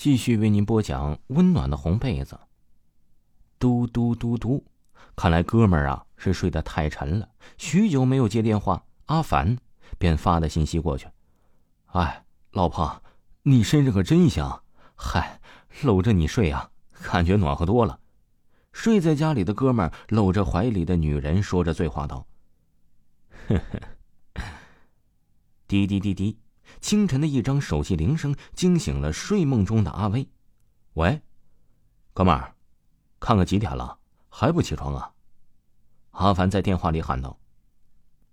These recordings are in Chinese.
继续为您播讲温暖的红被子。嘟嘟嘟嘟，看来哥们儿啊是睡得太沉了，许久没有接电话。阿凡便发的信息过去：“哎，老婆，你身上可真香，嗨，搂着你睡啊，感觉暖和多了。”睡在家里的哥们儿搂着怀里的女人，说着醉话道：“呵呵。”滴滴滴滴。清晨的一张手机铃声惊醒了睡梦中的阿威。喂，哥们儿，看看几点了，还不起床啊？阿凡在电话里喊道。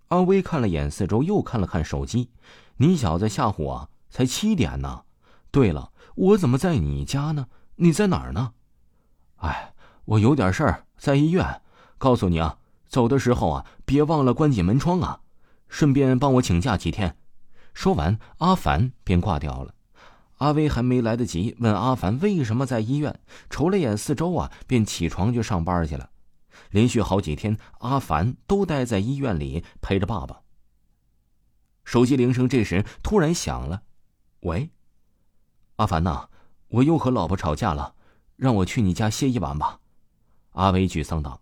阿威看了眼四周，又看了看手机。你小子吓唬我，才七点呢。对了，我怎么在你家呢？你在哪儿呢？哎，我有点事儿，在医院。告诉你啊，走的时候啊，别忘了关紧门窗啊。顺便帮我请假几天。说完，阿凡便挂掉了。阿威还没来得及问阿凡为什么在医院，瞅了眼四周啊，便起床去上班去了。连续好几天，阿凡都待在医院里陪着爸爸。手机铃声这时突然响了，“喂，阿凡呐，我又和老婆吵架了，让我去你家歇一晚吧。”阿威沮丧道。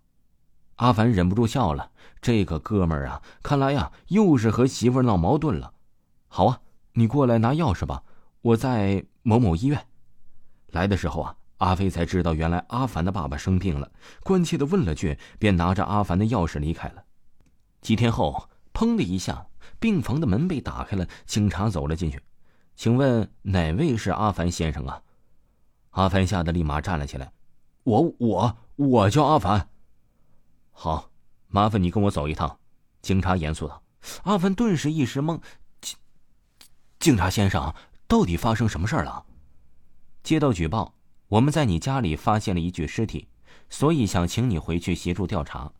阿凡忍不住笑了，这个哥们儿啊，看来呀，又是和媳妇闹矛盾了。好啊，你过来拿钥匙吧，我在某某医院。来的时候啊，阿飞才知道原来阿凡的爸爸生病了，关切的问了句，便拿着阿凡的钥匙离开了。几天后，砰的一下，病房的门被打开了，警察走了进去。请问哪位是阿凡先生啊？阿凡吓得立马站了起来，我我我叫阿凡。好，麻烦你跟我走一趟。警察严肃道。阿凡顿时一时懵。警察先生，到底发生什么事儿了？接到举报，我们在你家里发现了一具尸体，所以想请你回去协助调查。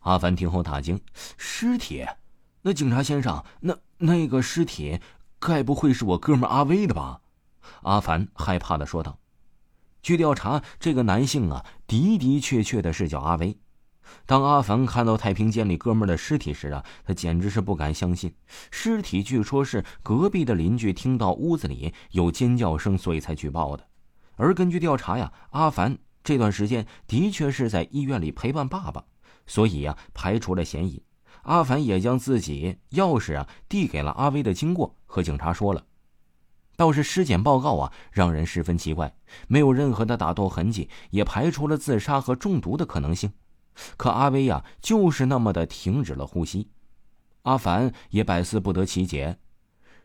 阿凡听后大惊：“尸体？那警察先生，那那个尸体，该不会是我哥们阿威的吧？”阿凡害怕的说道：“据调查，这个男性啊，的的确确的是叫阿威。”当阿凡看到太平间里哥们的尸体时啊，他简直是不敢相信。尸体据说是隔壁的邻居听到屋子里有尖叫声，所以才举报的。而根据调查呀，阿凡这段时间的确是在医院里陪伴爸爸，所以呀，排除了嫌疑。阿凡也将自己钥匙啊递给了阿威的经过和警察说了。倒是尸检报告啊，让人十分奇怪，没有任何的打斗痕迹，也排除了自杀和中毒的可能性。可阿威呀，就是那么的停止了呼吸。阿凡也百思不得其解。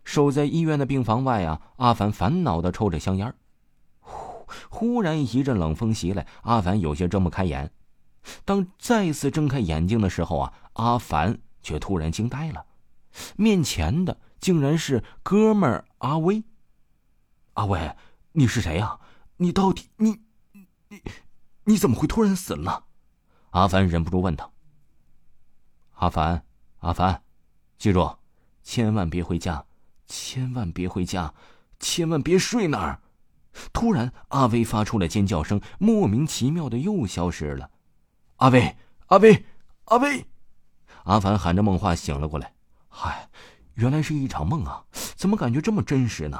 守在医院的病房外啊，阿凡烦恼的抽着香烟。忽忽然一阵冷风袭来，阿凡有些睁不开眼。当再次睁开眼睛的时候啊，阿凡却突然惊呆了。面前的竟然是哥们阿威。阿威，你是谁呀？你到底你你你怎么会突然死了？阿凡忍不住问道：“阿凡，阿凡，记住，千万别回家，千万别回家，千万别睡那儿。”突然，阿威发出了尖叫声，莫名其妙的又消失了。阿威，阿威，阿威！阿凡喊着梦话醒了过来。嗨，原来是一场梦啊！怎么感觉这么真实呢？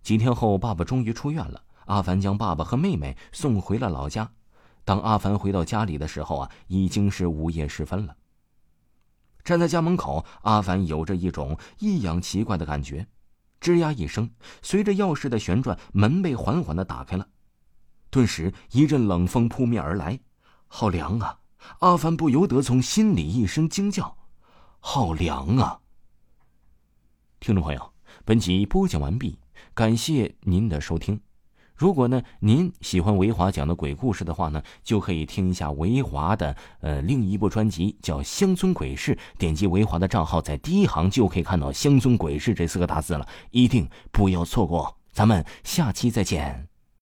几天后，爸爸终于出院了。阿凡将爸爸和妹妹送回了老家。当阿凡回到家里的时候啊，已经是午夜时分了。站在家门口，阿凡有着一种异样奇怪的感觉。吱呀一声，随着钥匙的旋转，门被缓缓的打开了。顿时，一阵冷风扑面而来，好凉啊！阿凡不由得从心里一声惊叫：“好凉啊！”听众朋友，本集播讲完毕，感谢您的收听。如果呢，您喜欢维华讲的鬼故事的话呢，就可以听一下维华的呃另一部专辑，叫《乡村鬼事》。点击维华的账号，在第一行就可以看到“乡村鬼事”这四个大字了，一定不要错过。咱们下期再见。